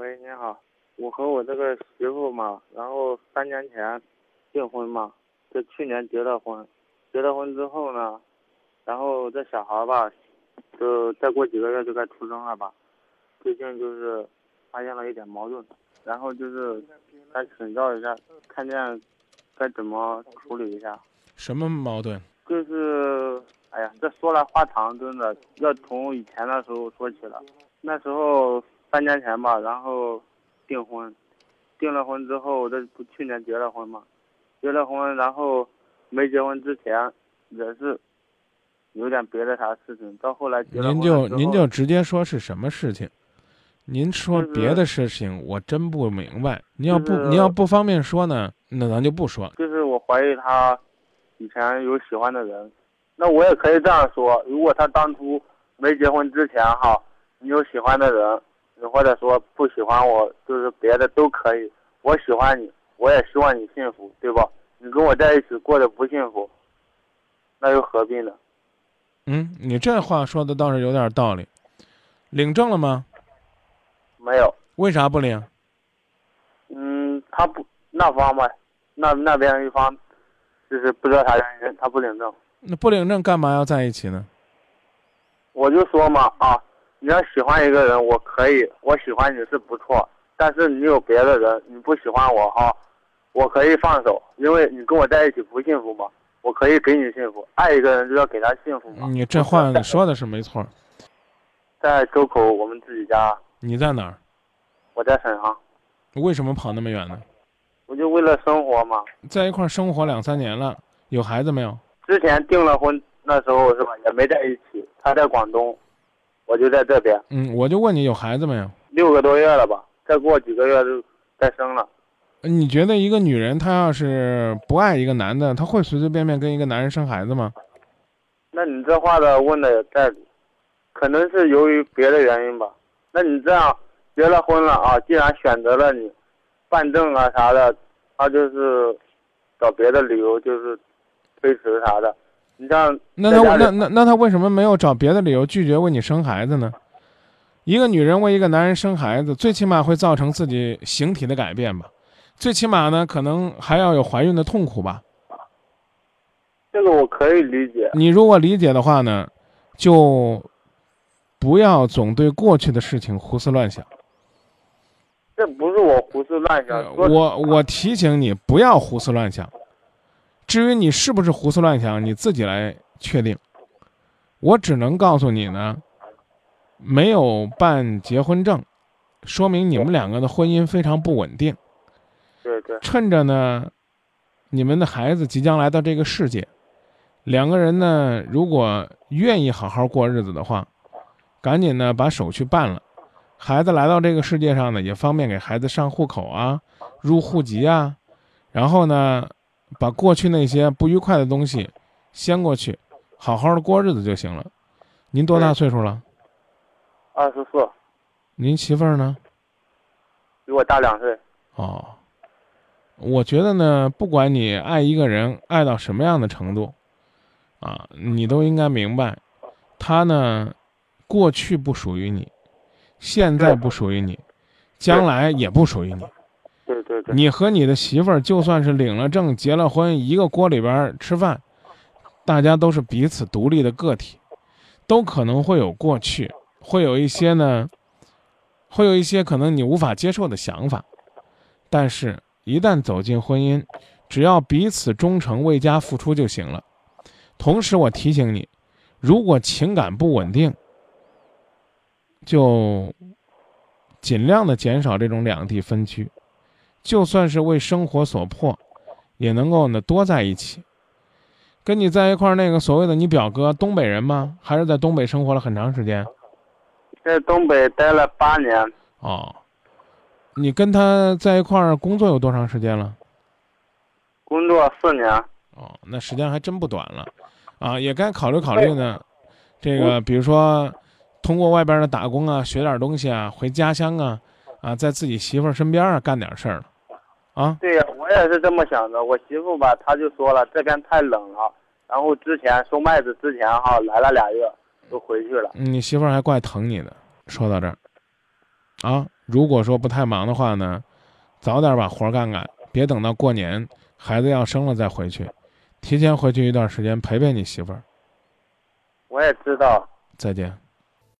喂，你好，我和我这个媳妇嘛，然后三年前订婚嘛，这去年结了婚，结了婚之后呢，然后这小孩吧，就再过几个月就该出生了吧，最近就是发现了一点矛盾，然后就是来请教一下，看见该怎么处理一下。什么矛盾？就是，哎呀，这说来话长，真的要从以前的时候说起了。那时候三年前吧，然后订婚，订了婚之后，这不去年结了婚嘛，结了婚，然后没结婚之前也是有点别的啥事情，到后来结了婚您就您就直接说是什么事情？您说别的事情，我真不明白。您要不就是您要不方便说呢，那咱就不说。就是我怀疑他以前有喜欢的人，那我也可以这样说，如果他当初没结婚之前哈，你有喜欢的人，你或者说不喜欢我，就是别的都可以，我喜欢你，我也希望你幸福，对吧？你跟我在一起过得不幸福，那又何必呢？嗯，你这话说的倒是有点道理。领证了吗？没有，为啥不领？嗯，他不那方吧，那那边一方就是不知道啥原因，他不领证。那不领证干嘛要在一起呢？我就说嘛啊，你要喜欢一个人，我可以，我喜欢你是不错，但是你有别的人，你不喜欢我哈，我可以放手，因为你跟我在一起不幸福嘛，我可以给你幸福，爱一个人就要给他幸福嘛。你这话你说的是没错。在周口我们自己家，你在哪儿？我在沈阳，为什么跑那么远呢？我就为了生活嘛。在一块儿生活两三年了，有孩子没有？之前订了婚，那时候是吧，也没在一起，他在广东，我就在这边，嗯，我就问你有孩子没有？六个多月了吧，再过几个月就再生了。你觉得一个女人她要是不爱一个男的，她会随随便便跟一个男人生孩子吗？那你这话的问的也在理，可能是由于别的原因吧。那你这样结了婚了啊，既然选择了你，办证啊啥的，他就是找别的理由就是推迟啥的。那她在家里那那那他为什么没有找别的理由拒绝为你生孩子呢？一个女人为一个男人生孩子，最起码会造成自己形体的改变吧，最起码呢，可能还要有怀孕的痛苦吧。这个我可以理解，你如果理解的话呢，就不要总对过去的事情胡思乱想。这不是我胡思乱想。我我提醒你不要胡思乱想。至于你是不是胡思乱想，你自己来确定。我只能告诉你呢，没有办结婚证，说明你们两个的婚姻非常不稳定。对对，趁着呢，你们的孩子即将来到这个世界，两个人呢，如果愿意好好过日子的话，赶紧呢把手续办了。孩子来到这个世界上呢，也方便给孩子上户口啊、入户籍啊，然后呢，把过去那些不愉快的东西掀过去，好好的过日子就行了。您多大岁数了？二十四，您媳妇儿呢？比我大两岁。哦，我觉得呢，不管你爱一个人爱到什么样的程度，啊，你都应该明白，他呢，过去不属于你，现在不属于你，将来也不属于你。你和你的媳妇儿就算是领了证、结了婚，一个锅里边吃饭，大家都是彼此独立的个体，都可能会有过去，会有一些呢，会有一些可能你无法接受的想法，但是，一旦走进婚姻，只要彼此忠诚、为家付出就行了。同时，我提醒你，如果情感不稳定，就尽量的减少这种两地分居。就算是为生活所迫，也能够呢多在一起。跟你在一块儿那个所谓的你表哥，东北人吗？还是在东北生活了很长时间？在东北待了八年，哦，你跟他在一块儿工作有多长时间了？工作四年。哦，那时间还真不短了，啊，也该考虑考虑呢。这个比如说，通过外边的打工啊，学点东西啊，回家乡啊，啊，在自己媳妇儿身边啊干点事儿了，啊，对呀，我也是这么想的。我媳妇吧，她就说了，这边太冷了。然后之前收麦子之前哈，来了俩月，都回去了。你媳妇儿还怪疼你的。说到这儿，啊，如果说不太忙的话呢，早点把活儿干干，别等到过年孩子要生了再回去，提前回去一段时间陪陪你媳妇儿。我也知道。再见。